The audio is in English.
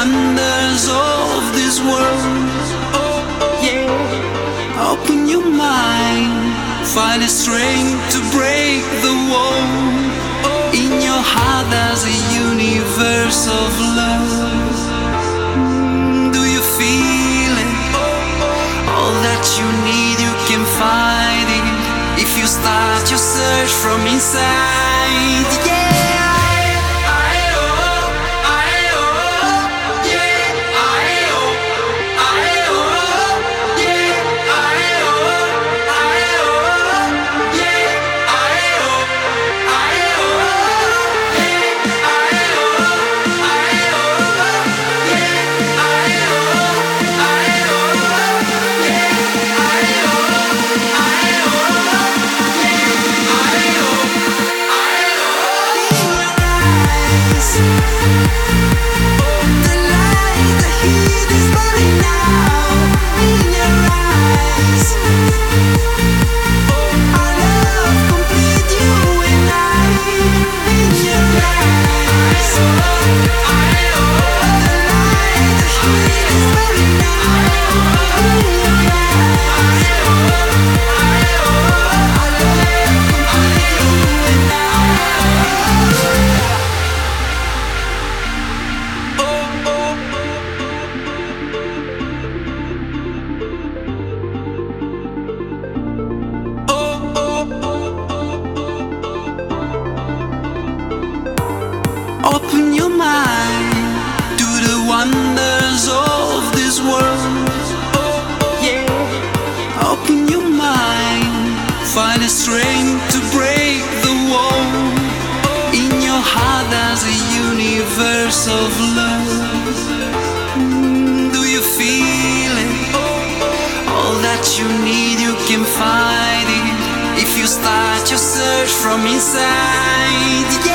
wonders of this world. Oh, Yeah, open your mind, find the strength to break the wall. In your heart, there's a universe of love. Do you feel it? All that you need, you can find it if you start your search from inside. Find the strength to break the wall. In your heart, there's a universe of love. Do you feel it? All that you need, you can find it if you start your search from inside.